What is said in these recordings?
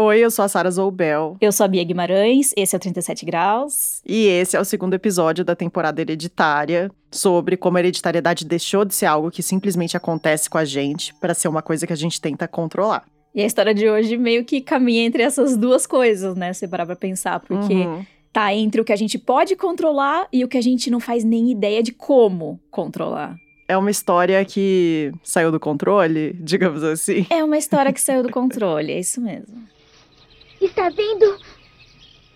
Oi, eu sou a Sara Zoubel. Eu sou a Bia Guimarães, esse é o 37 Graus. E esse é o segundo episódio da temporada hereditária, sobre como a hereditariedade deixou de ser algo que simplesmente acontece com a gente para ser uma coisa que a gente tenta controlar. E a história de hoje meio que caminha entre essas duas coisas, né? Se parar pra pensar, porque Uhum. tá entre o que a gente pode controlar e o que a gente não faz nem ideia de como controlar. É uma história que saiu do controle, digamos assim. É uma história que saiu do controle, é isso mesmo. Está vendo?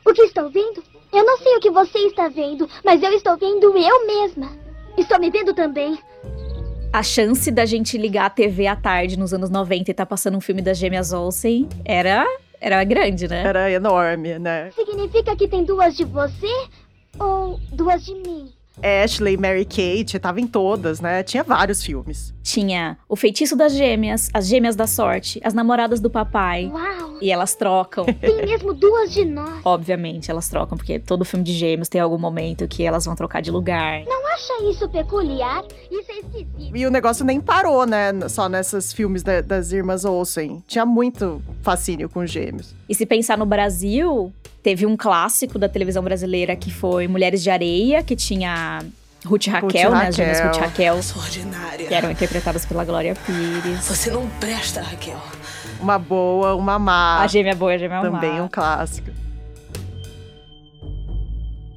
O que estou vendo? Eu não sei o que você está vendo, mas eu estou vendo eu mesma. Estou me vendo também. A chance da gente ligar a TV à tarde nos anos 90 e tá passando um filme das gêmeas Olsen era, era grande, né? Era enorme, né? Significa que tem duas de você ou duas de mim? Ashley, Mary Kate, tava em todas, né? Tinha vários filmes. Tinha O Feitiço das Gêmeas, As Gêmeas da Sorte, As Namoradas do Papai. Uau! E elas trocam. Tem mesmo duas de nós. Obviamente, elas trocam, porque todo filme de gêmeos tem algum momento que elas vão trocar de lugar. Não acha isso peculiar? Isso é esquisito. E o negócio nem parou, né? Só nesses filmes da- das irmãs Olsen. Tinha muito fascínio com gêmeos. E se pensar no Brasil, teve um clássico da televisão brasileira que foi Mulheres de Areia, que tinha Ruth Raquel, Ruth né? As gêmeas Ruth Raquel. Raquel, Sou ordinária. que eram interpretadas pela Glória Pires. Você não presta, Raquel. Uma boa, uma má. A gêmea boa a gêmea também má. um clássico.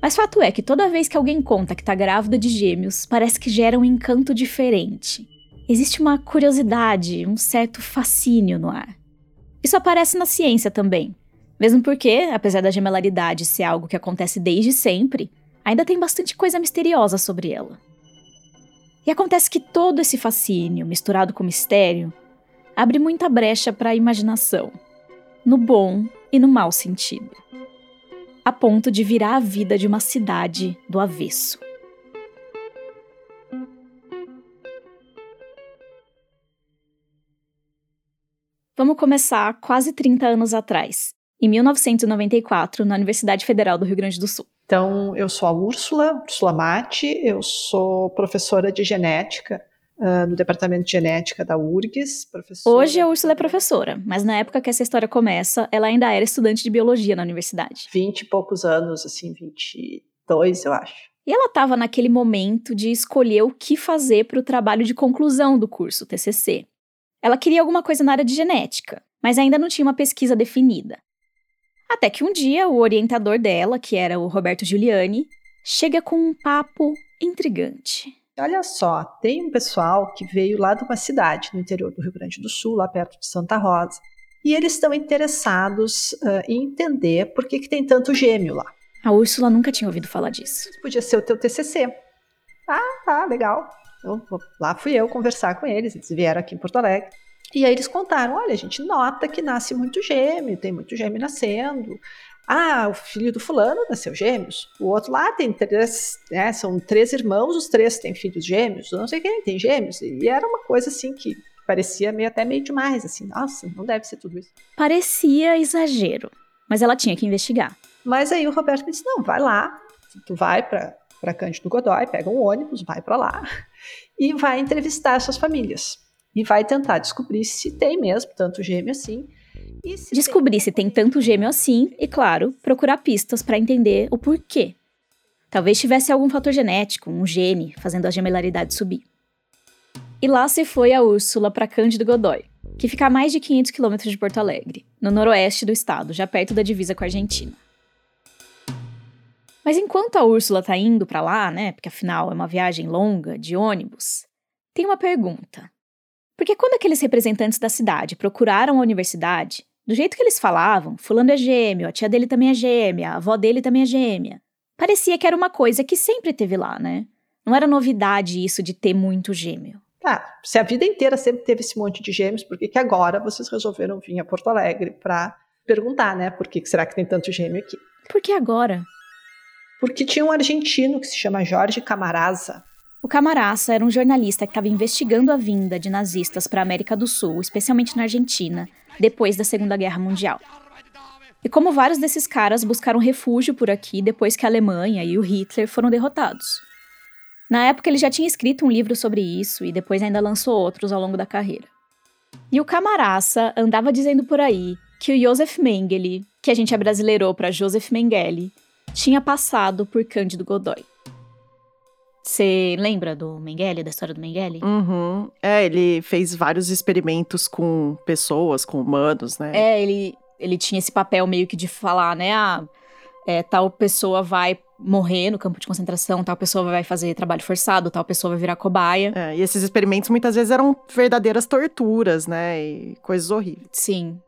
Mas fato é que toda vez que alguém conta que tá grávida de gêmeos, parece que gera um encanto diferente. Existe uma curiosidade, um certo fascínio no ar. Isso aparece na ciência também. Mesmo porque, apesar da gemelaridade ser algo que acontece desde sempre, ainda tem bastante coisa misteriosa sobre ela. E acontece que todo esse fascínio, misturado com mistério, abre muita brecha para a imaginação, no bom e no mau sentido a ponto de virar a vida de uma cidade do avesso. Vamos começar quase 30 anos atrás, em 1994, na Universidade Federal do Rio Grande do Sul. Então, eu sou a Úrsula, Úrsula Mate, eu sou professora de genética ah, no departamento de genética da URGS. Professora Hoje a Úrsula é professora, mas na época que essa história começa, ela ainda era estudante de biologia na universidade. 20 e poucos anos, assim, 22, eu acho. E ela estava naquele momento de escolher o que fazer para o trabalho de conclusão do curso, TCC. Ela queria alguma coisa na área de genética, mas ainda não tinha uma pesquisa definida. Até que um dia o orientador dela, que era o Roberto Giuliani, chega com um papo intrigante. Olha só, tem um pessoal que veio lá de uma cidade no interior do Rio Grande do Sul, lá perto de Santa Rosa, e eles estão interessados ah, em entender por que, que tem tanto gêmeo lá. A Úrsula nunca tinha ouvido falar disso. Podia ser o teu TCC. Ah, tá, legal. Então, lá fui eu conversar com eles, eles vieram aqui em Porto Alegre. E aí eles contaram, olha, a gente nota que nasce muito gêmeo, tem muito gêmeo nascendo. Ah, o filho do fulano nasceu gêmeos. O outro lá tem três, né, são três irmãos, os três têm filhos gêmeos. Não sei quem tem gêmeos. E era uma coisa assim que parecia meio, até meio demais, assim. Nossa, não deve ser tudo isso. Parecia exagero, mas ela tinha que investigar. Mas aí o Roberto me disse: não, vai lá, tu vai para para Cândido Godói, pega um ônibus, vai para lá e vai entrevistar essas famílias e vai tentar descobrir se tem mesmo tanto gêmeo assim. Se Descobrir se tem tanto gêmeo assim e, claro, procurar pistas para entender o porquê. Talvez tivesse algum fator genético, um gene, fazendo a gemelaridade subir. E lá se foi a Úrsula para Cândido Godói, que fica a mais de 500 quilômetros de Porto Alegre, no noroeste do estado, já perto da divisa com a Argentina. Mas enquanto a Úrsula tá indo para lá, né, porque afinal é uma viagem longa de ônibus, tem uma pergunta. Porque quando aqueles representantes da cidade procuraram a universidade, do jeito que eles falavam, fulano é gêmeo, a tia dele também é gêmea, a avó dele também é gêmea. Parecia que era uma coisa que sempre teve lá, né? Não era novidade isso de ter muito gêmeo. Ah, se a vida inteira sempre teve esse monte de gêmeos, por que, que agora vocês resolveram vir a Porto Alegre para perguntar, né? Por que, que será que tem tanto gêmeo aqui? Por que agora? Porque tinha um argentino que se chama Jorge Camarasa. O Camaraça era um jornalista que estava investigando a vinda de nazistas para a América do Sul, especialmente na Argentina, depois da Segunda Guerra Mundial. E como vários desses caras buscaram refúgio por aqui depois que a Alemanha e o Hitler foram derrotados. Na época ele já tinha escrito um livro sobre isso e depois ainda lançou outros ao longo da carreira. E o Camaraça andava dizendo por aí que o Joseph Mengele, que a gente abrasileirou para Joseph Mengele, tinha passado por Cândido Godoy. Você lembra do Mengele, da história do Mengele? Uhum. É, ele fez vários experimentos com pessoas, com humanos, né? É, ele, ele tinha esse papel meio que de falar, né? Ah, é, tal pessoa vai morrer no campo de concentração, tal pessoa vai fazer trabalho forçado, tal pessoa vai virar cobaia. É, e esses experimentos muitas vezes eram verdadeiras torturas, né? E coisas horríveis. Sim.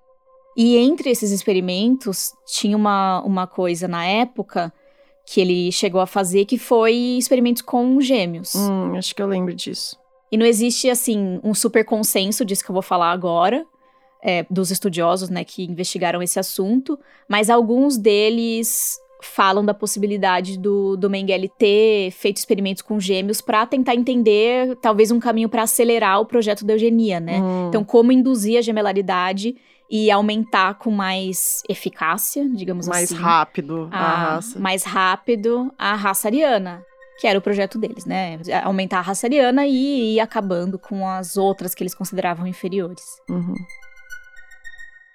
E entre esses experimentos, tinha uma, uma coisa na época que ele chegou a fazer, que foi experimentos com gêmeos. Hum, acho que eu lembro disso. E não existe, assim, um super consenso disso que eu vou falar agora, é, dos estudiosos, né, que investigaram esse assunto, mas alguns deles falam da possibilidade do, do Mengele ter feito experimentos com gêmeos para tentar entender, talvez, um caminho para acelerar o projeto da eugenia, né? Hum. Então, como induzir a gemelaridade e aumentar com mais eficácia, digamos Mais assim. rápido a, a- raça. Mais rápido a raça ariana. Que era o projeto deles, né? Aumentar a raça ariana e ir acabando com as outras que eles consideravam inferiores. Uhum.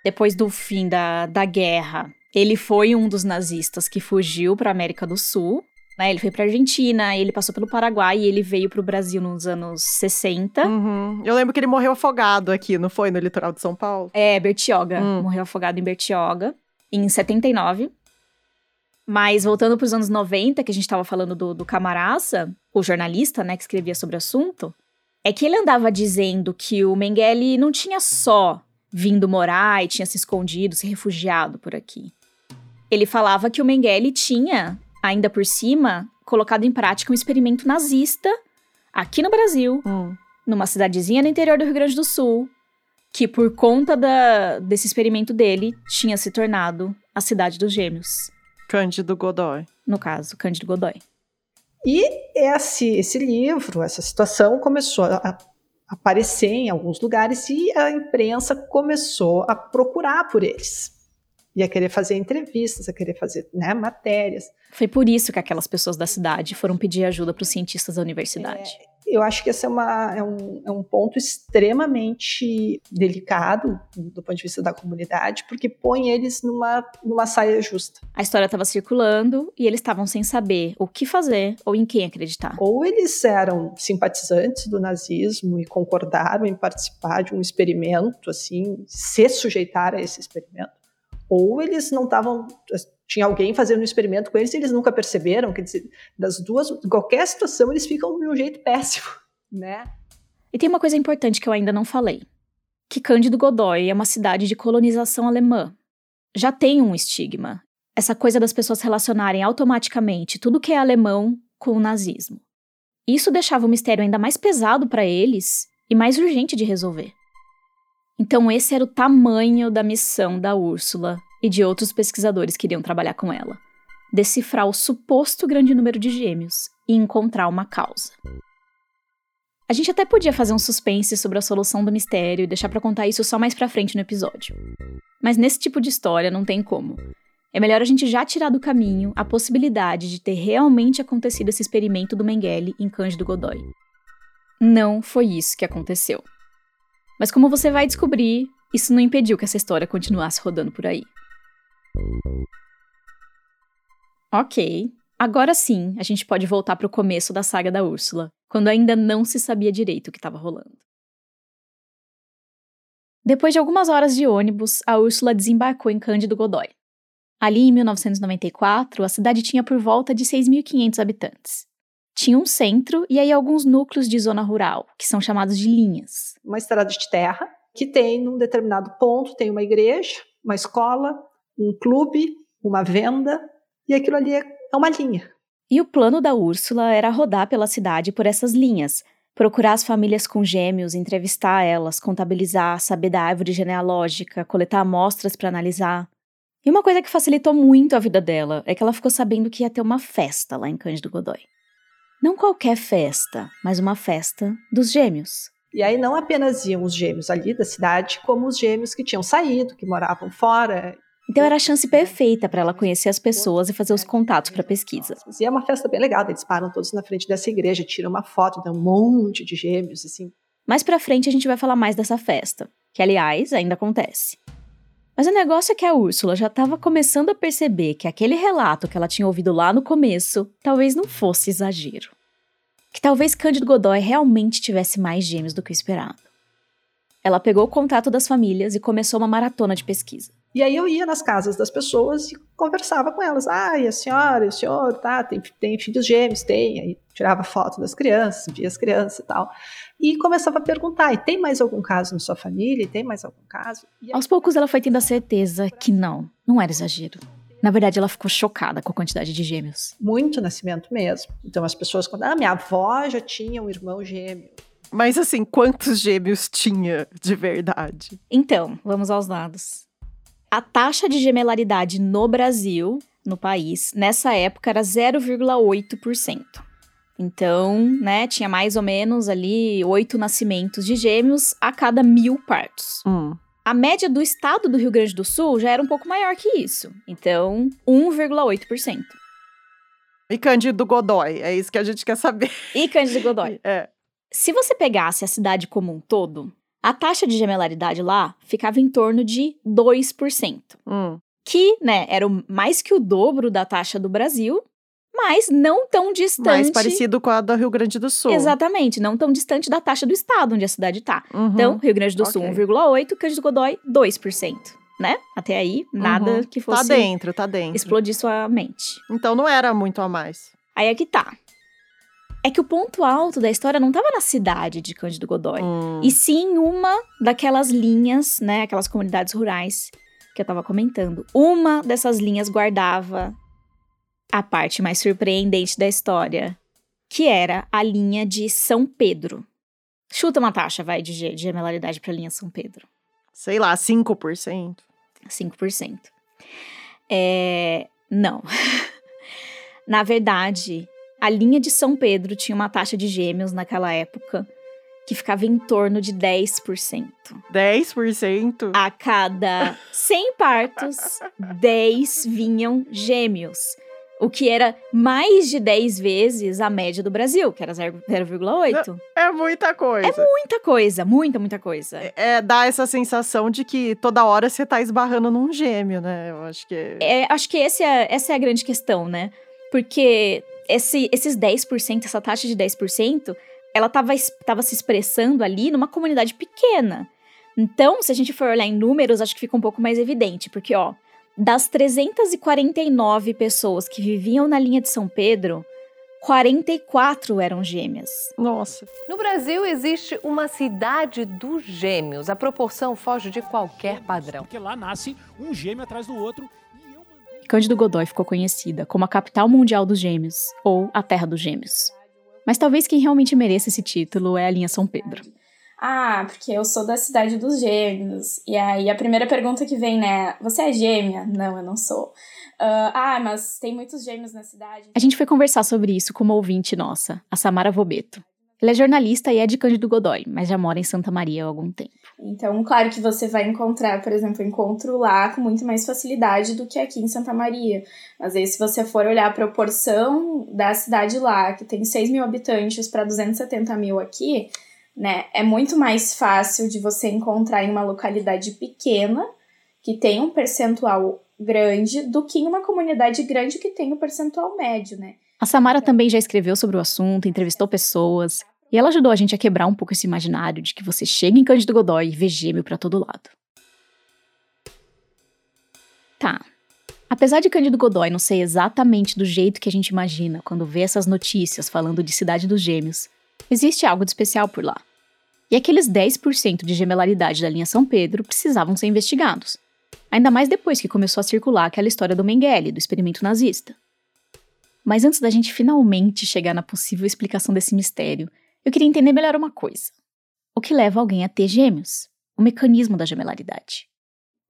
Depois do fim da, da guerra, ele foi um dos nazistas que fugiu para América do Sul. Né? Ele foi para Argentina, ele passou pelo Paraguai e ele veio para o Brasil nos anos 60. Uhum. Eu lembro que ele morreu afogado aqui, não foi? No litoral de São Paulo? É, Bertioga. Hum. Morreu afogado em Bertioga, em 79. Mas voltando para os anos 90, que a gente estava falando do, do Camaraça, o jornalista, né, que escrevia sobre o assunto, é que ele andava dizendo que o Mengele não tinha só vindo morar e tinha se escondido, se refugiado por aqui. Ele falava que o Mengele tinha, ainda por cima, colocado em prática um experimento nazista aqui no Brasil, Hum. numa cidadezinha no interior do Rio Grande do Sul, que por conta da- desse experimento dele tinha se tornado a cidade dos gêmeos. Cândido Godoy. No caso, Cândido Godoy. E esse, esse livro, essa situação começou a a aparecer em alguns lugares e a imprensa começou a procurar por eles. E a querer fazer entrevistas, a querer fazer né, matérias. Foi por isso que aquelas pessoas da cidade foram pedir ajuda para os cientistas da universidade. Eu acho que esse é, uma- é um, é um ponto extremamente delicado do ponto de vista da comunidade, porque põe eles numa, numa saia justa. A história estava circulando e eles estavam sem saber o que fazer ou em quem acreditar. Ou eles eram simpatizantes do nazismo e concordaram em participar de um experimento, assim, se sujeitar a esse experimento, ou eles não estavam. Tinha alguém fazendo um experimento com eles e eles nunca perceberam. Dizer, das duas, qualquer situação, eles ficam de um jeito péssimo, né? E tem uma coisa importante que eu ainda não falei: que Cândido Godoy é uma cidade de colonização alemã. Já tem um estigma. Essa coisa das pessoas relacionarem automaticamente tudo que é alemão com o nazismo. Isso deixava o mistério ainda mais pesado para eles e mais urgente de resolver. Então, esse era o tamanho da missão da Úrsula e de outros pesquisadores que iriam trabalhar com ela: decifrar o suposto grande número de gêmeos e encontrar uma causa. A gente até podia fazer um suspense sobre a solução do mistério e deixar pra contar isso só mais pra frente no episódio. Mas nesse tipo de história não tem como. É melhor a gente já tirar do caminho a possibilidade de ter realmente acontecido esse experimento do Mengele em Cândido Godoy. Não foi isso que aconteceu. Mas como você vai descobrir, isso não impediu que essa história continuasse rodando por aí. Ok, agora sim a gente pode voltar pro começo da saga da Úrsula, quando ainda não se sabia direito o que estava rolando. Depois de algumas horas de ônibus, a Úrsula desembarcou em Cândido Godoy. Ali em 1994, a cidade tinha por volta de 6.500 habitantes. Tinha um centro e aí alguns núcleos de zona rural, que são chamados de linhas. Uma estrada de terra que tem, num determinado ponto, tem uma igreja, uma escola, um clube, uma venda, e aquilo ali é uma linha. E o plano da Úrsula era rodar pela cidade por essas linhas, procurar as famílias com gêmeos, entrevistar elas, contabilizar, saber da árvore genealógica, coletar amostras para analisar. E uma coisa que facilitou muito a vida dela é que ela ficou sabendo que ia ter uma festa lá em Cândido Godoy. Não qualquer festa, mas uma festa dos gêmeos. E aí não apenas iam os gêmeos ali da cidade, como os gêmeos que tinham saído, que moravam fora. Então era a chance perfeita para ela conhecer as pessoas e fazer os contatos para pesquisa. E é uma festa bem legal, eles param todos na frente dessa igreja, tiram uma foto, dá um monte de gêmeos, assim. Mais pra frente a gente vai falar mais dessa festa, que aliás ainda acontece. Mas o negócio é que a Úrsula já estava começando a perceber que aquele relato que ela tinha ouvido lá no começo talvez não fosse exagero. Que talvez Cândido Godoy realmente tivesse mais gêmeos do que o esperado. Ela pegou o contato das famílias e começou uma maratona de pesquisa. E aí eu ia nas casas das pessoas e conversava com elas. Ah, e a senhora, e o senhor, tá, tem, tem filhos gêmeos? Tem. Aí tirava foto das crianças, via as crianças e tal. E começava a perguntar, e tem mais algum caso na sua família? E tem mais algum caso? Aí... Aos poucos ela foi tendo a certeza que não, não era exagero. Na verdade, ela ficou chocada com a quantidade de gêmeos. Muito nascimento mesmo. Então as pessoas contavam, ah, minha avó já tinha um irmão gêmeo. Mas assim, quantos gêmeos tinha de verdade? Então, vamos aos dados. A taxa de gemelaridade no Brasil, no país, nessa época era 0,8%. Então, né, tinha mais ou menos ali oito nascimentos de gêmeos a cada mil partos. Hum. A média do estado do Rio Grande do Sul já era um pouco maior que isso. Então, 1,8%. E Cândido Godoy, é isso que a gente quer saber. E Cândido Godoy. É. Se você pegasse a cidade como um todo, a taxa de gemelaridade lá ficava em torno de 2%. Hum. Que, né, era mais que o dobro da taxa do Brasil, mas não tão distante. Mais parecido com a do Rio Grande do Sul. Exatamente, não tão distante da taxa do estado onde a cidade tá. Uhum. Então, Rio Grande do Sul, Ok. 1,8%, Cândido Godoy, 2%. Né? Até aí, nada Uhum. que Tá fosse dentro, tá dentro. explodir sua mente. Então não era muito a mais. Aí é que tá. É que o ponto alto da história não tava na cidade de Cândido Godoy. Hum. E sim em uma daquelas linhas, né? Aquelas comunidades rurais que eu tava comentando. Uma dessas linhas guardava a parte mais surpreendente da história, que era a linha de São Pedro. Chuta uma taxa, vai, de, ge- de gemelaridade pra linha São Pedro. Sei lá, 5%. 5%. É, não. Na verdade, a linha de São Pedro tinha uma taxa de gêmeos naquela época que ficava em torno de 10%. 10%? A cada 100 partos, 10 vinham gêmeos. O que era mais de 10 vezes a média do Brasil, que era 0 0,8. É muita coisa. Muita coisa, muita, muita coisa. É, dá essa sensação de que toda hora você tá esbarrando num gêmeo, né? Eu acho que. É, acho que esse é- essa é a grande questão, né? Porque esse, esses 10%, essa taxa de 10%, ela estava tava se expressando ali numa comunidade pequena. Então, se a gente for olhar em números, acho que fica um pouco mais evidente, porque, ó, das 349 pessoas que viviam na linha de São Pedro, 44 eram gêmeas. Nossa. No Brasil existe uma cidade dos gêmeos. A proporção foge de qualquer padrão. Porque lá nasce um gêmeo atrás do outro. E eu mandei... Cândido Godoy ficou conhecida como a capital mundial dos gêmeos, ou a terra dos gêmeos. Mas talvez quem realmente mereça esse título é a linha São Pedro. Ah, porque eu sou da cidade dos gêmeos. E aí a primeira pergunta que vem, né? Você é gêmea? Não, eu não sou. Ah, ah, mas tem muitos gêmeos na cidade. A gente foi conversar sobre isso com uma ouvinte nossa, a Samara Vobeto. Ela é jornalista e é de Cândido Godoy, mas já mora em Santa Maria há algum tempo. Então, claro que você vai encontrar, por exemplo, encontro lá com muito mais facilidade do que aqui em Santa Maria. Mas aí, se você for olhar a proporção da cidade lá, que tem 6 mil habitantes para 270 mil aqui, né? É muito mais fácil de você encontrar em uma localidade pequena, que tem um percentual grande, do que em uma comunidade grande que tem um percentual médio, né? A Samara também já escreveu sobre o assunto, entrevistou pessoas, e ela ajudou a gente a quebrar um pouco esse imaginário de que você chega em Cândido Godoy e vê gêmeo pra todo lado. Tá. Apesar de Cândido Godoy não ser exatamente do jeito que a gente imagina quando vê essas notícias falando de Cidade dos Gêmeos, existe algo de especial por lá. E aqueles 10% de gemelaridade da linha São Pedro precisavam ser investigados. Ainda mais depois que começou a circular aquela história do Mengele, do experimento nazista. Mas antes da gente finalmente chegar na possível explicação desse mistério, eu queria entender melhor uma coisa. O que leva alguém a ter gêmeos? O mecanismo da gemelaridade.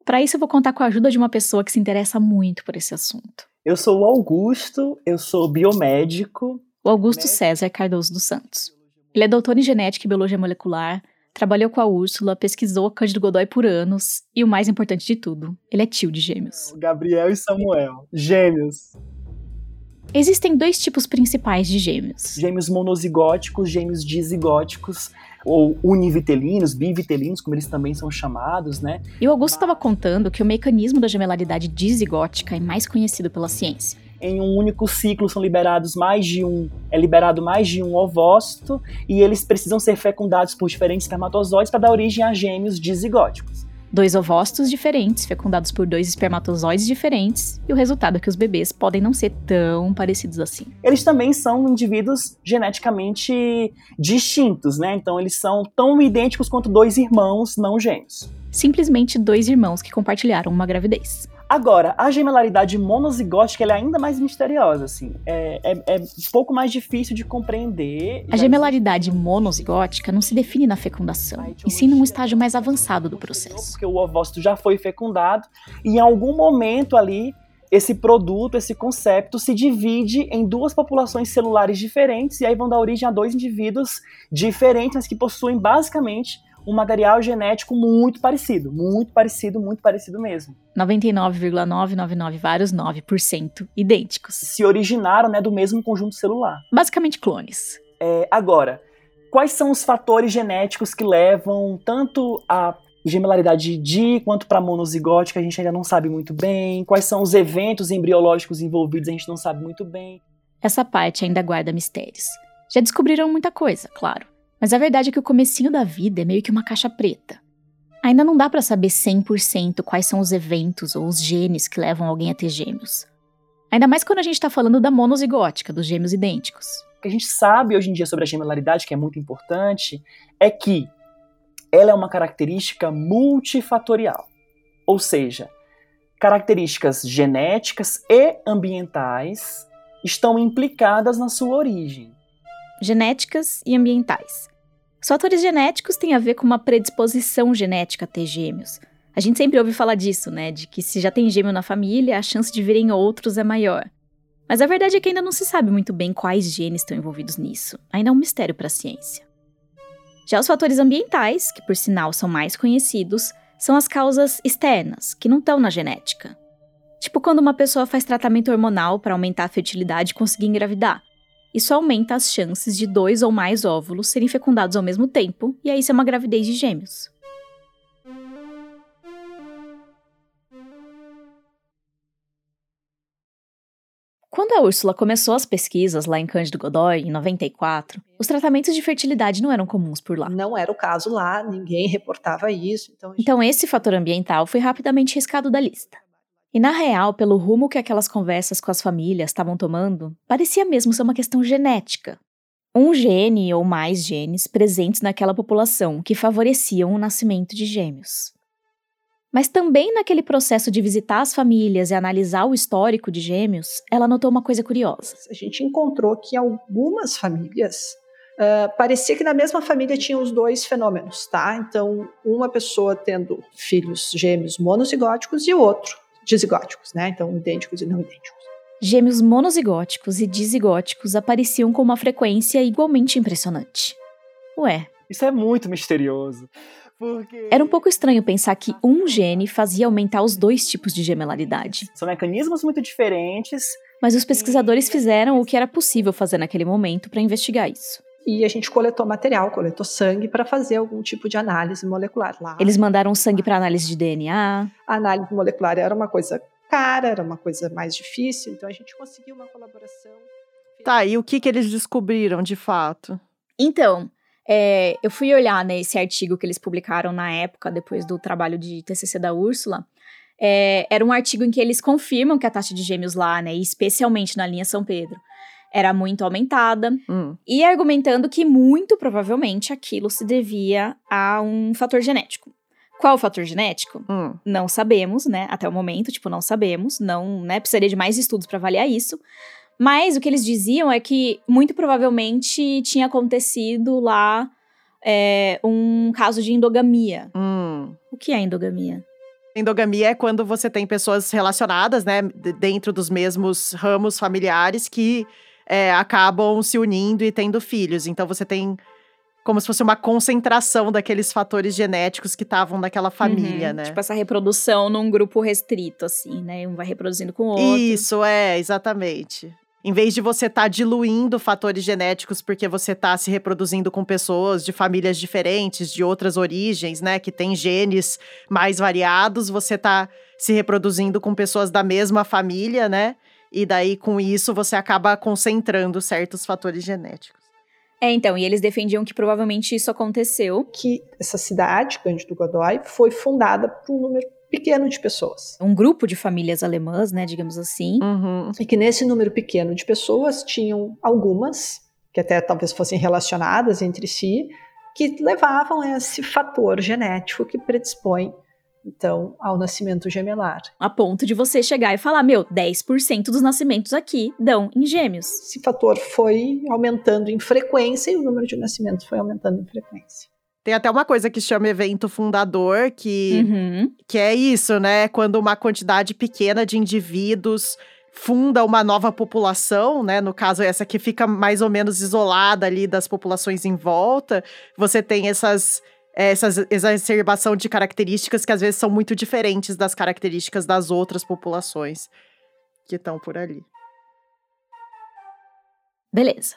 Para isso, eu vou contar com a ajuda de uma pessoa que se interessa muito por esse assunto. Eu sou o Augusto, eu sou biomédico. O Augusto César Cardoso dos Santos. Ele é doutor em genética e biologia molecular, trabalhou com a Úrsula, pesquisou Cândido Godoy por anos e, o mais importante de tudo, ele é tio de gêmeos. Gabriel e Samuel. Gêmeos. Existem dois tipos principais de gêmeos. Gêmeos monozigóticos, gêmeos dizigóticos. ou univitelinos, bivitelinos, como eles também são chamados, né? E o Augusto estava contando que o mecanismo da gemelaridade dizigótica é mais conhecido pela ciência. Em um único ciclo são liberados mais de um, é liberado mais de um ovócito e eles precisam ser fecundados por diferentes espermatozoides para dar origem a gêmeos dizigóticos dois ovócitos diferentes, fecundados por dois espermatozoides diferentes, e o resultado é que os bebês podem não ser tão parecidos assim. Eles também são indivíduos geneticamente distintos, né? Então eles são tão idênticos quanto dois irmãos não gêmeos. Simplesmente dois irmãos que compartilharam uma gravidez. Agora, a gemelaridade monozigótica é ainda mais misteriosa, assim. É, é, é, um pouco mais difícil de compreender. A gemelaridade monozigótica não se define na fecundação, e sim num estágio mais avançado do processo. Porque o ovócito já foi fecundado e em algum momento ali esse produto, esse conceito se divide em duas populações celulares diferentes e aí vão dar origem a dois indivíduos diferentes, mas que possuem basicamente um material genético muito parecido, muito parecido, muito parecido mesmo. 99,999 vários 9% idênticos. Se originaram né, do mesmo conjunto celular. Basicamente clones. É, agora, quais são os fatores genéticos que levam tanto a gemelaridade di quanto para monozigótica a gente ainda não sabe muito bem. Quais são os eventos embriológicos envolvidos a gente não sabe muito bem. Essa parte ainda guarda mistérios. Já descobriram muita coisa, claro. Mas a verdade é que o comecinho da vida é meio que uma caixa preta. Ainda não dá para saber 100% quais são os eventos ou os genes que levam alguém a ter gêmeos. Ainda mais quando a gente está falando da monozigótica, dos gêmeos idênticos. O que a gente sabe hoje em dia sobre a gemelaridade, que é muito importante, é que ela é uma característica multifatorial. Ou seja, características genéticas e ambientais estão implicadas na sua origem. Genéticas e ambientais. Os fatores genéticos têm a ver com uma predisposição genética a ter gêmeos. A gente sempre ouve falar disso, né? De que se já tem gêmeo na família, a chance de virem outros é maior. Mas a verdade é que ainda não se sabe muito bem quais genes estão envolvidos nisso. Ainda é um mistério para a ciência. Já os fatores ambientais, que por sinal são mais conhecidos, são as causas externas, que não estão na genética. Tipo quando uma pessoa faz tratamento hormonal para aumentar a fertilidade e conseguir engravidar. Isso aumenta as chances de dois ou mais óvulos serem fecundados ao mesmo tempo, e aí ser uma gravidez de gêmeos. Quando a Úrsula começou as pesquisas lá em Cândido Godói, em 94, os tratamentos de fertilidade não eram comuns por lá. Não era o caso lá, ninguém reportava isso. Então, gente... então esse fator ambiental foi rapidamente riscado da lista. E na real, pelo rumo que aquelas conversas com as famílias estavam tomando, parecia mesmo ser uma questão genética. Um gene ou mais genes presentes naquela população que favoreciam o nascimento de gêmeos. Mas também naquele processo de visitar as famílias e analisar o histórico de gêmeos, ela notou uma coisa curiosa. A gente encontrou que algumas famílias Uh, parecia que na mesma família tinha os dois fenômenos, tá? Então, uma pessoa tendo filhos gêmeos monozigóticos e o outro dizigóticos, né? Então, idênticos e não idênticos. Gêmeos monozigóticos e dizigóticos apareciam com uma frequência igualmente impressionante. Ué. Isso é muito misterioso. Porque... Era um pouco estranho pensar que um gene fazia aumentar os dois tipos de gemelaridade. São mecanismos muito diferentes. Mas os pesquisadores fizeram o que era possível fazer naquele momento para investigar isso e a gente coletou material, coletou sangue para fazer algum tipo de análise molecular lá. Eles mandaram sangue para análise de DNA. A análise molecular era uma coisa cara, era uma coisa mais difícil, então a gente conseguiu uma colaboração. Tá, e o que, que eles descobriram de fato? Então, é, eu fui olhar nesse né, artigo que eles publicaram na época, depois do trabalho de TCC da Úrsula. É, era um artigo em que eles confirmam que a taxa de gêmeos lá, né, especialmente na linha São Pedro, era muito aumentada, hum. e argumentando que muito provavelmente aquilo se devia a um fator genético. Qual o fator genético? Hum. Não sabemos, né? Até o momento, tipo, não sabemos. Não, né? Precisaria de mais estudos para avaliar isso. Mas o que eles diziam é que muito provavelmente tinha acontecido lá é, um caso de endogamia. Hum. O que é endogamia? Endogamia é quando você tem pessoas relacionadas, né, dentro dos mesmos ramos familiares que é, acabam se unindo e tendo filhos. Então você tem como se fosse uma concentração daqueles fatores genéticos que estavam naquela família, uhum, né? Tipo essa reprodução num grupo restrito, assim, né? Um vai reproduzindo com o outro. Isso, é, exatamente. Em vez de você estar tá diluindo fatores genéticos porque você está se reproduzindo com pessoas de famílias diferentes, de outras origens, né, que tem genes mais variados, você está se reproduzindo com pessoas da mesma família, né? E daí com isso você acaba concentrando certos fatores genéticos. É, então, e eles defendiam que provavelmente isso aconteceu. Que essa cidade, Cândido Godoy, foi fundada por um número pequeno de pessoas. Um grupo de famílias alemãs, né, digamos assim. Uhum. E que nesse número pequeno de pessoas tinham algumas, que até talvez fossem relacionadas entre si, que levavam esse fator genético que predispõe então, ao nascimento gemelar. A ponto de você chegar e falar, meu, 10% dos nascimentos aqui dão em gêmeos. Esse fator foi aumentando em frequência e o número de nascimentos foi aumentando em frequência. Tem até uma coisa que chama evento fundador, que, uhum. que é isso, né? Quando uma quantidade pequena de indivíduos funda uma nova população, né? No caso, essa que fica mais ou menos isolada ali das populações em volta. Você tem essas, essa exacerbação de características que às vezes são muito diferentes das características das outras populações que estão por ali. Beleza.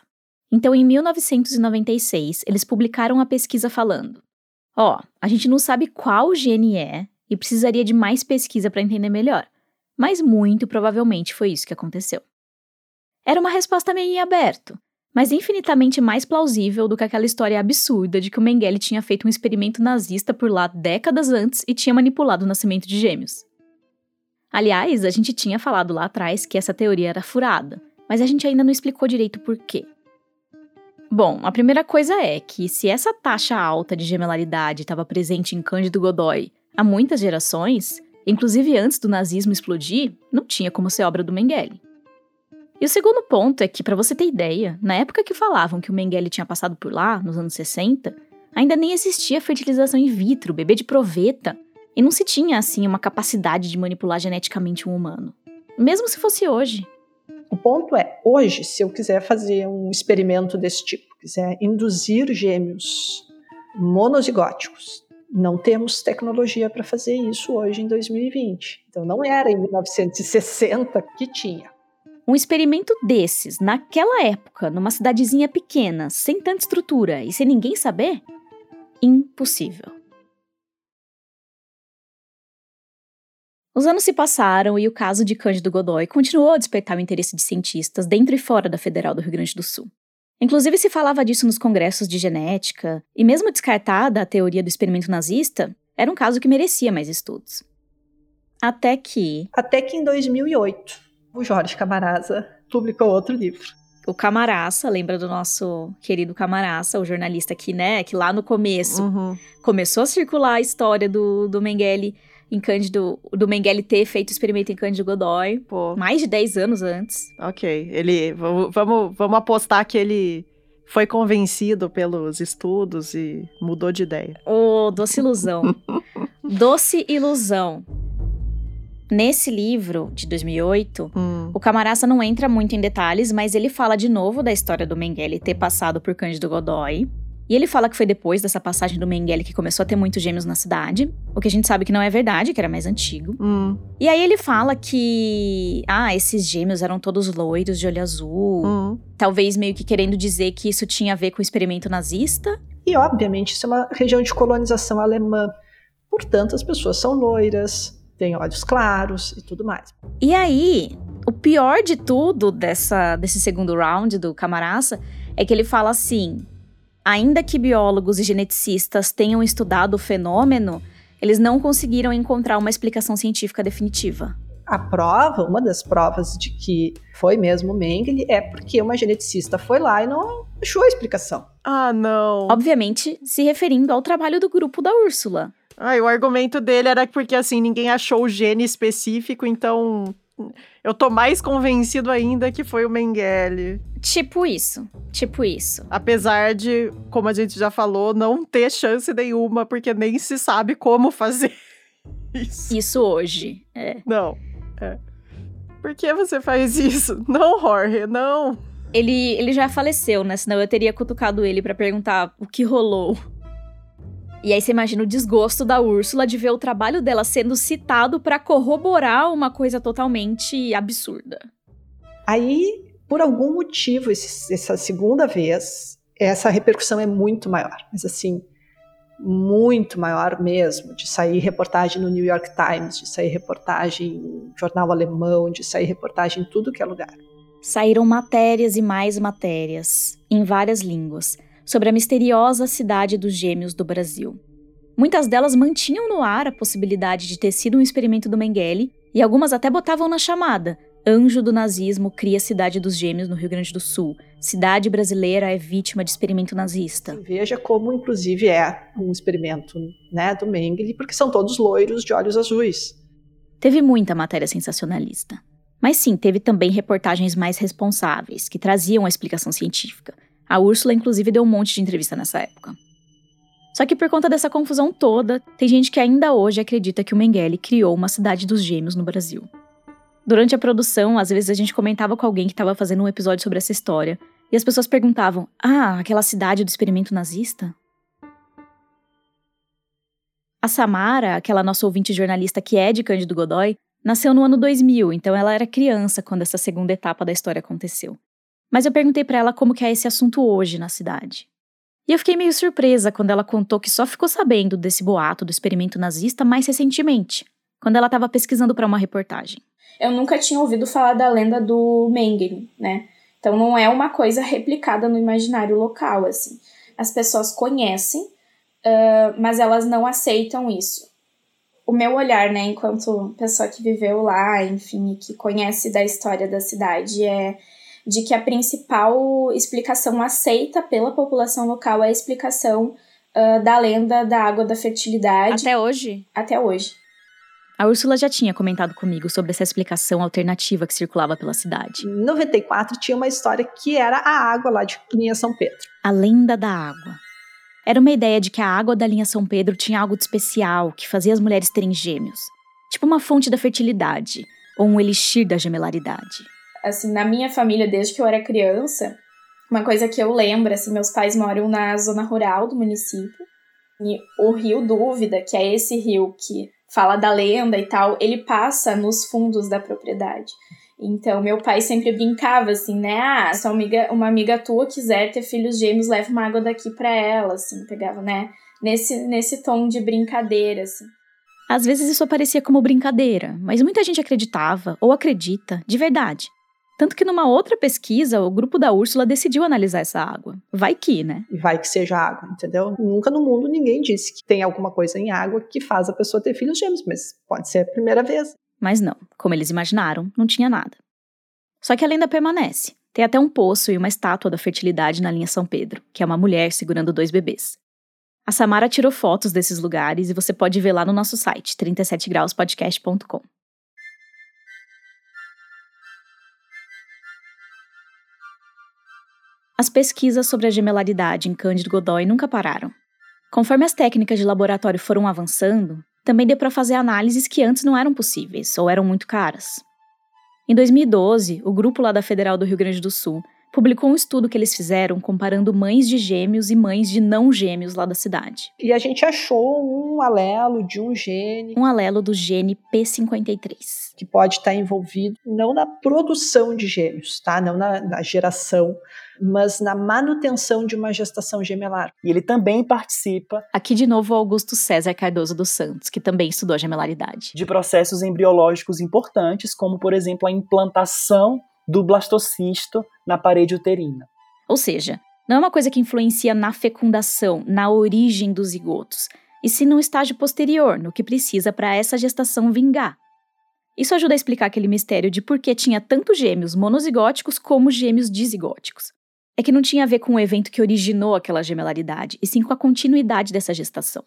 Então, em 1996, eles publicaram uma pesquisa falando: Ó, oh, a gente não sabe qual gene é e precisaria de mais pesquisa para entender melhor. Mas muito provavelmente foi isso que aconteceu. Era uma resposta meio em aberto, mas infinitamente mais plausível do que aquela história absurda de que o Mengele tinha feito um experimento nazista por lá décadas antes e tinha manipulado o nascimento de gêmeos. Aliás, a gente tinha falado lá atrás que essa teoria era furada, mas a gente ainda não explicou direito por quê. Bom, a primeira coisa é que se essa taxa alta de gemelaridade estava presente em Cândido Godoy há muitas gerações, inclusive antes do nazismo explodir, não tinha como ser obra do Mengele. E o segundo ponto é que, para você ter ideia, na época que falavam que o Mengele tinha passado por lá, nos anos 60, ainda nem existia fertilização in vitro, bebê de proveta, e não se tinha, assim, uma capacidade de manipular geneticamente um humano. Mesmo se fosse hoje. O ponto é, hoje, se eu quiser fazer um experimento desse tipo, quiser induzir gêmeos monozigóticos, não temos tecnologia para fazer isso hoje em 2020. Então não era em 1960 que tinha. Um experimento desses, naquela época, numa cidadezinha pequena, sem tanta estrutura e sem ninguém saber? Impossível. Os anos se passaram e o caso de Cândido Godoy continuou a despertar o interesse de cientistas dentro e fora da Federal do Rio Grande do Sul. Inclusive se falava disso nos congressos de genética, e mesmo descartada a teoria do experimento nazista, era um caso que merecia mais estudos. Até que. Até que em 2008, o Jorge Camarasa publicou outro livro. O Camaraça, lembra do nosso querido Camaraça, o jornalista que, né, que lá no começo uhum. começou a circular a história do, do Mengele em Cândido, do Mengele ter feito experimento em Cândido Godoy, Pô. mais de 10 anos antes. Ok, ele, vamos, vamos, vamos apostar que ele foi convencido pelos estudos e mudou de ideia. Ô, oh, doce ilusão. doce ilusão. Nesse livro, de 2008, hum. o Camaraça não entra muito em detalhes, mas ele fala de novo da história do Mengele ter passado por Cândido Godoy e ele fala que foi depois dessa passagem do Mengele que começou a ter muitos gêmeos na cidade. O que a gente sabe que não é verdade, que era mais antigo. Hum. E aí ele fala que. Ah, esses gêmeos eram todos loiros de olho azul. Hum. Talvez meio que querendo dizer que isso tinha a ver com o experimento nazista. E, obviamente, isso é uma região de colonização alemã. Portanto, as pessoas são loiras, têm olhos claros e tudo mais. E aí, o pior de tudo dessa, desse segundo round do Camaraça é que ele fala assim Ainda que biólogos e geneticistas tenham estudado o fenômeno, eles não conseguiram encontrar uma explicação científica definitiva. A prova, uma das provas de que foi mesmo Mengele, é porque uma geneticista foi lá e não achou a explicação. Ah, não. Obviamente, se referindo ao trabalho do grupo da Úrsula. Ah, o argumento dele era porque assim, ninguém achou o gene específico, então eu tô mais convencido ainda que foi o Mengele. Tipo isso. Tipo isso. Apesar de, como a gente já falou, não ter chance nenhuma, porque nem se sabe como fazer isso. Isso hoje. É. Não. É. Por que você faz isso? Não, Jorge, não. Ele, ele já faleceu, né? Senão eu teria cutucado ele para perguntar o que rolou. E aí você imagina o desgosto da Úrsula de ver o trabalho dela sendo citado para corroborar uma coisa totalmente absurda. Aí por algum motivo, esse, essa segunda vez, essa repercussão é muito maior. Mas assim, muito maior mesmo, de sair reportagem no New York Times, de sair reportagem no jornal alemão, de sair reportagem em tudo que é lugar. Saíram matérias e mais matérias, em várias línguas, sobre a misteriosa cidade dos gêmeos do Brasil. Muitas delas mantinham no ar a possibilidade de ter sido um experimento do Mengele, e algumas até botavam na chamada: Anjo do nazismo cria cidade dos gêmeos no Rio Grande do Sul. Cidade brasileira é vítima de experimento nazista. Veja como, inclusive, é um experimento né, do Mengele, porque são todos loiros de olhos azuis. Teve muita matéria sensacionalista. Mas sim, teve também reportagens mais responsáveis, que traziam a explicação científica. A Úrsula, inclusive, deu um monte de entrevista nessa época. Só que por conta dessa confusão toda, tem gente que ainda hoje acredita que o Mengele criou uma cidade dos gêmeos no Brasil. Durante a produção, às vezes a gente comentava com alguém que estava fazendo um episódio sobre essa história, e as pessoas perguntavam: Ah, aquela cidade do experimento nazista? A Samara, aquela nossa ouvinte jornalista que é de Cândido Godoy, nasceu no ano 2000, então ela era criança quando essa segunda etapa da história aconteceu. Mas eu perguntei para ela como que é esse assunto hoje na cidade. E eu fiquei meio surpresa quando ela contou que só ficou sabendo desse boato do experimento nazista mais recentemente, quando ela estava pesquisando para uma reportagem eu nunca tinha ouvido falar da lenda do Mengele, né? Então não é uma coisa replicada no imaginário local, assim. As pessoas conhecem, uh, mas elas não aceitam isso. O meu olhar, né, enquanto pessoa que viveu lá, enfim, que conhece da história da cidade, é de que a principal explicação aceita pela população local é a explicação uh, da lenda da água da fertilidade. Até hoje? Até hoje. A Úrsula já tinha comentado comigo sobre essa explicação alternativa que circulava pela cidade. Em 94 tinha uma história que era a água lá de linha São Pedro. A lenda da água. Era uma ideia de que a água da linha São Pedro tinha algo de especial que fazia as mulheres terem gêmeos. Tipo uma fonte da fertilidade, ou um elixir da gemelaridade. Assim, na minha família, desde que eu era criança, uma coisa que eu lembro, assim, meus pais moram na zona rural do município. E o rio Dúvida, que é esse rio que fala da lenda e tal, ele passa nos fundos da propriedade. Então, meu pai sempre brincava assim, né? Ah, se uma amiga, uma amiga tua quiser ter filhos gêmeos, leva uma água daqui para ela, assim, pegava, né? Nesse, nesse tom de brincadeira, assim. Às vezes isso aparecia como brincadeira, mas muita gente acreditava, ou acredita, de verdade. Tanto que numa outra pesquisa, o grupo da Úrsula decidiu analisar essa água. Vai que, né? E vai que seja água, entendeu? Nunca no mundo ninguém disse que tem alguma coisa em água que faz a pessoa ter filhos gêmeos, mas pode ser a primeira vez. Mas não, como eles imaginaram, não tinha nada. Só que a lenda permanece. Tem até um poço e uma estátua da fertilidade na linha São Pedro, que é uma mulher segurando dois bebês. A Samara tirou fotos desses lugares e você pode ver lá no nosso site, 37grauspodcast.com. As pesquisas sobre a gemelaridade em Cândido Godoy nunca pararam. Conforme as técnicas de laboratório foram avançando, também deu para fazer análises que antes não eram possíveis ou eram muito caras. Em 2012, o grupo lá da Federal do Rio Grande do Sul publicou um estudo que eles fizeram comparando mães de gêmeos e mães de não gêmeos lá da cidade. E a gente achou um alelo de um gene. Um alelo do gene P53. Que pode estar envolvido não na produção de gêmeos, tá? Não na, na geração, mas na manutenção de uma gestação gemelar. E ele também participa. Aqui de novo o Augusto César Cardoso dos Santos, que também estudou a gemelaridade. De processos embriológicos importantes, como por exemplo a implantação do blastocisto na parede uterina. Ou seja, não é uma coisa que influencia na fecundação, na origem dos zigotos, e sim no estágio posterior, no que precisa para essa gestação vingar. Isso ajuda a explicar aquele mistério de por que tinha tanto gêmeos monozigóticos como gêmeos dizigóticos. É que não tinha a ver com o evento que originou aquela gemelaridade, e sim com a continuidade dessa gestação.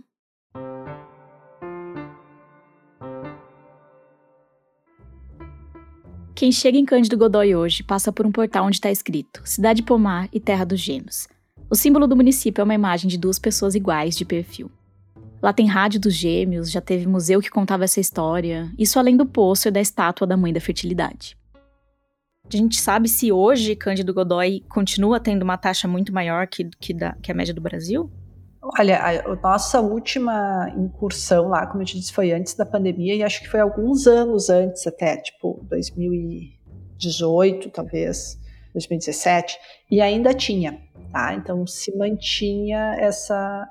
Quem chega em Cândido Godói hoje passa por um portal onde está escrito Cidade Pomar e Terra dos Gêmeos. O símbolo do município é uma imagem de duas pessoas iguais de perfil. Lá tem rádio dos gêmeos, já teve museu que contava essa história, isso além do poço e da estátua da Mãe da Fertilidade. A gente sabe se hoje Cândido Godói continua tendo uma taxa muito maior que, que, da, que a média do Brasil? Olha, a, nossa última incursão lá, como eu te disse, foi antes da pandemia e acho que foi alguns anos antes até, tipo 2018, talvez, 2017, e ainda tinha, tá? Então se mantinha essa.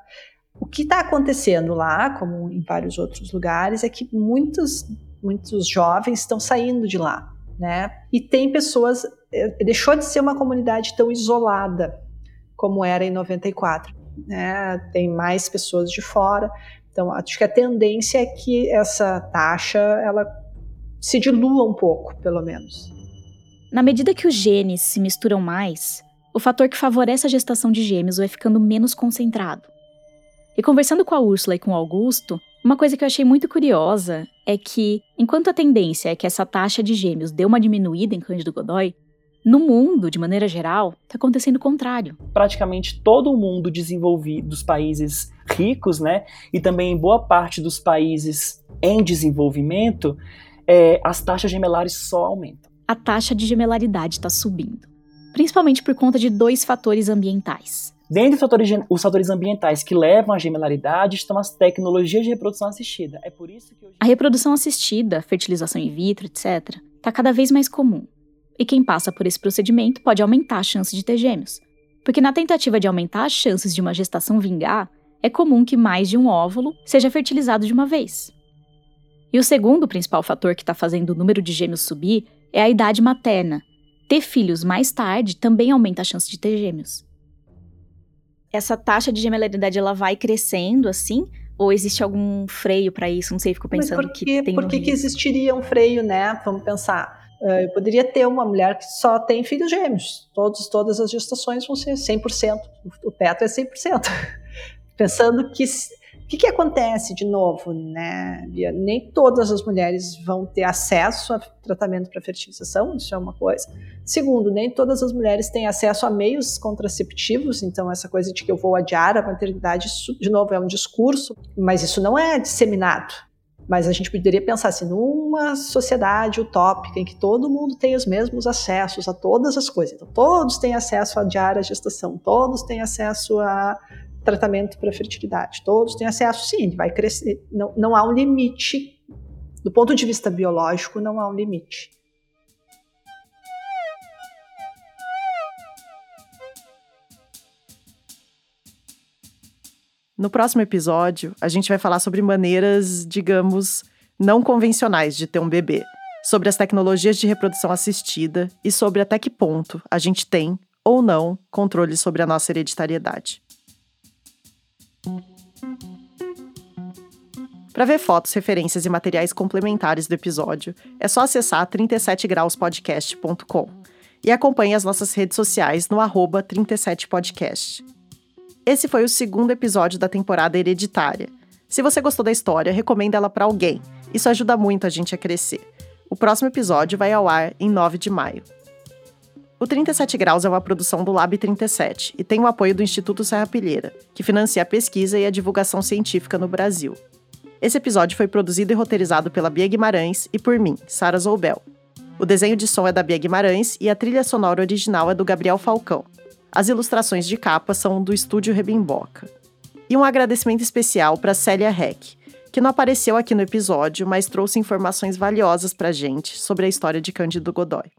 O que está acontecendo lá, como em vários outros lugares, é que muitos, muitos jovens estão saindo de lá, né? E tem pessoas. Eh, deixou de ser uma comunidade tão isolada como era em 94. Né? Tem mais pessoas de fora. Então, acho que a tendência é que essa taxa ela se dilua um pouco, pelo menos. Na medida que os genes se misturam mais, o fator que favorece a gestação de gêmeos vai ficando menos concentrado. E conversando com a Úrsula e com o Augusto, uma coisa que eu achei muito curiosa é que, enquanto a tendência é que essa taxa de gêmeos dê uma diminuída em Cândido Godói, no mundo, de maneira geral, está acontecendo o contrário. Praticamente todo o mundo desenvolvido, dos países ricos, né, e também em boa parte dos países em desenvolvimento, é, as taxas gemelares só aumentam. A taxa de gemelaridade está subindo, principalmente por conta de dois fatores ambientais. Dentre os fatores, os fatores ambientais que levam à gemelaridade estão as tecnologias de reprodução assistida. É por isso que hoje... A reprodução assistida, fertilização in vitro, etc., está cada vez mais comum e quem passa por esse procedimento pode aumentar a chance de ter gêmeos. Porque na tentativa de aumentar as chances de uma gestação vingar, é comum que mais de um óvulo seja fertilizado de uma vez. E o segundo principal fator que está fazendo o número de gêmeos subir é a idade materna. Ter filhos mais tarde também aumenta a chance de ter gêmeos. Essa taxa de gemelaridade ela vai crescendo assim? Ou existe algum freio para isso? Não sei, fico pensando Mas por que, que tem. Por que, que existiria um freio, né? Vamos pensar. Uh, eu poderia ter uma mulher que só tem filhos gêmeos. Todos, todas as gestações vão ser 100%. O teto é 100%. Pensando que o que, que, acontece de novo, né, Bia? Nem todas as mulheres vão ter acesso a tratamento para fertilização, isso é uma coisa. Segundo, nem todas as mulheres têm acesso a meios contraceptivos, então essa coisa de que eu vou adiar a maternidade, isso, de novo, é um discurso, mas isso não é disseminado. Mas a gente poderia pensar assim, numa sociedade utópica em que todo mundo tem os mesmos acessos a todas as coisas. Então, todos têm acesso à diária gestação, todos têm acesso a tratamento para fertilidade, todos têm acesso, sim, vai crescer. Não, não há um limite. Do ponto de vista biológico, não há um limite. No próximo episódio, a gente vai falar sobre maneiras, digamos, não convencionais de ter um bebê, sobre as tecnologias de reprodução assistida e sobre até que ponto a gente tem ou não controle sobre a nossa hereditariedade. Para ver fotos, referências e materiais complementares do episódio, é só acessar 37grauspodcast.com e acompanhe as nossas redes sociais no arroba 37podcast. Esse foi o segundo episódio da temporada Hereditária. Se você gostou da história, recomenda ela para alguém. Isso ajuda muito a gente a crescer. O próximo episódio vai ao ar em 9 de maio. O 37 Graus é uma produção do Lab 37 e tem o apoio do Instituto Serra Pilheira, que financia a pesquisa e a divulgação científica no Brasil. Esse episódio foi produzido e roteirizado pela Bia Guimarães e por mim, Sara Zoubel. O desenho de som é da Bia Guimarães e a trilha sonora original é do Gabriel Falcão. As ilustrações de capa são do estúdio Rebimboca. E um agradecimento especial para Célia Heck, que não apareceu aqui no episódio, mas trouxe informações valiosas para gente sobre a história de Cândido Godói.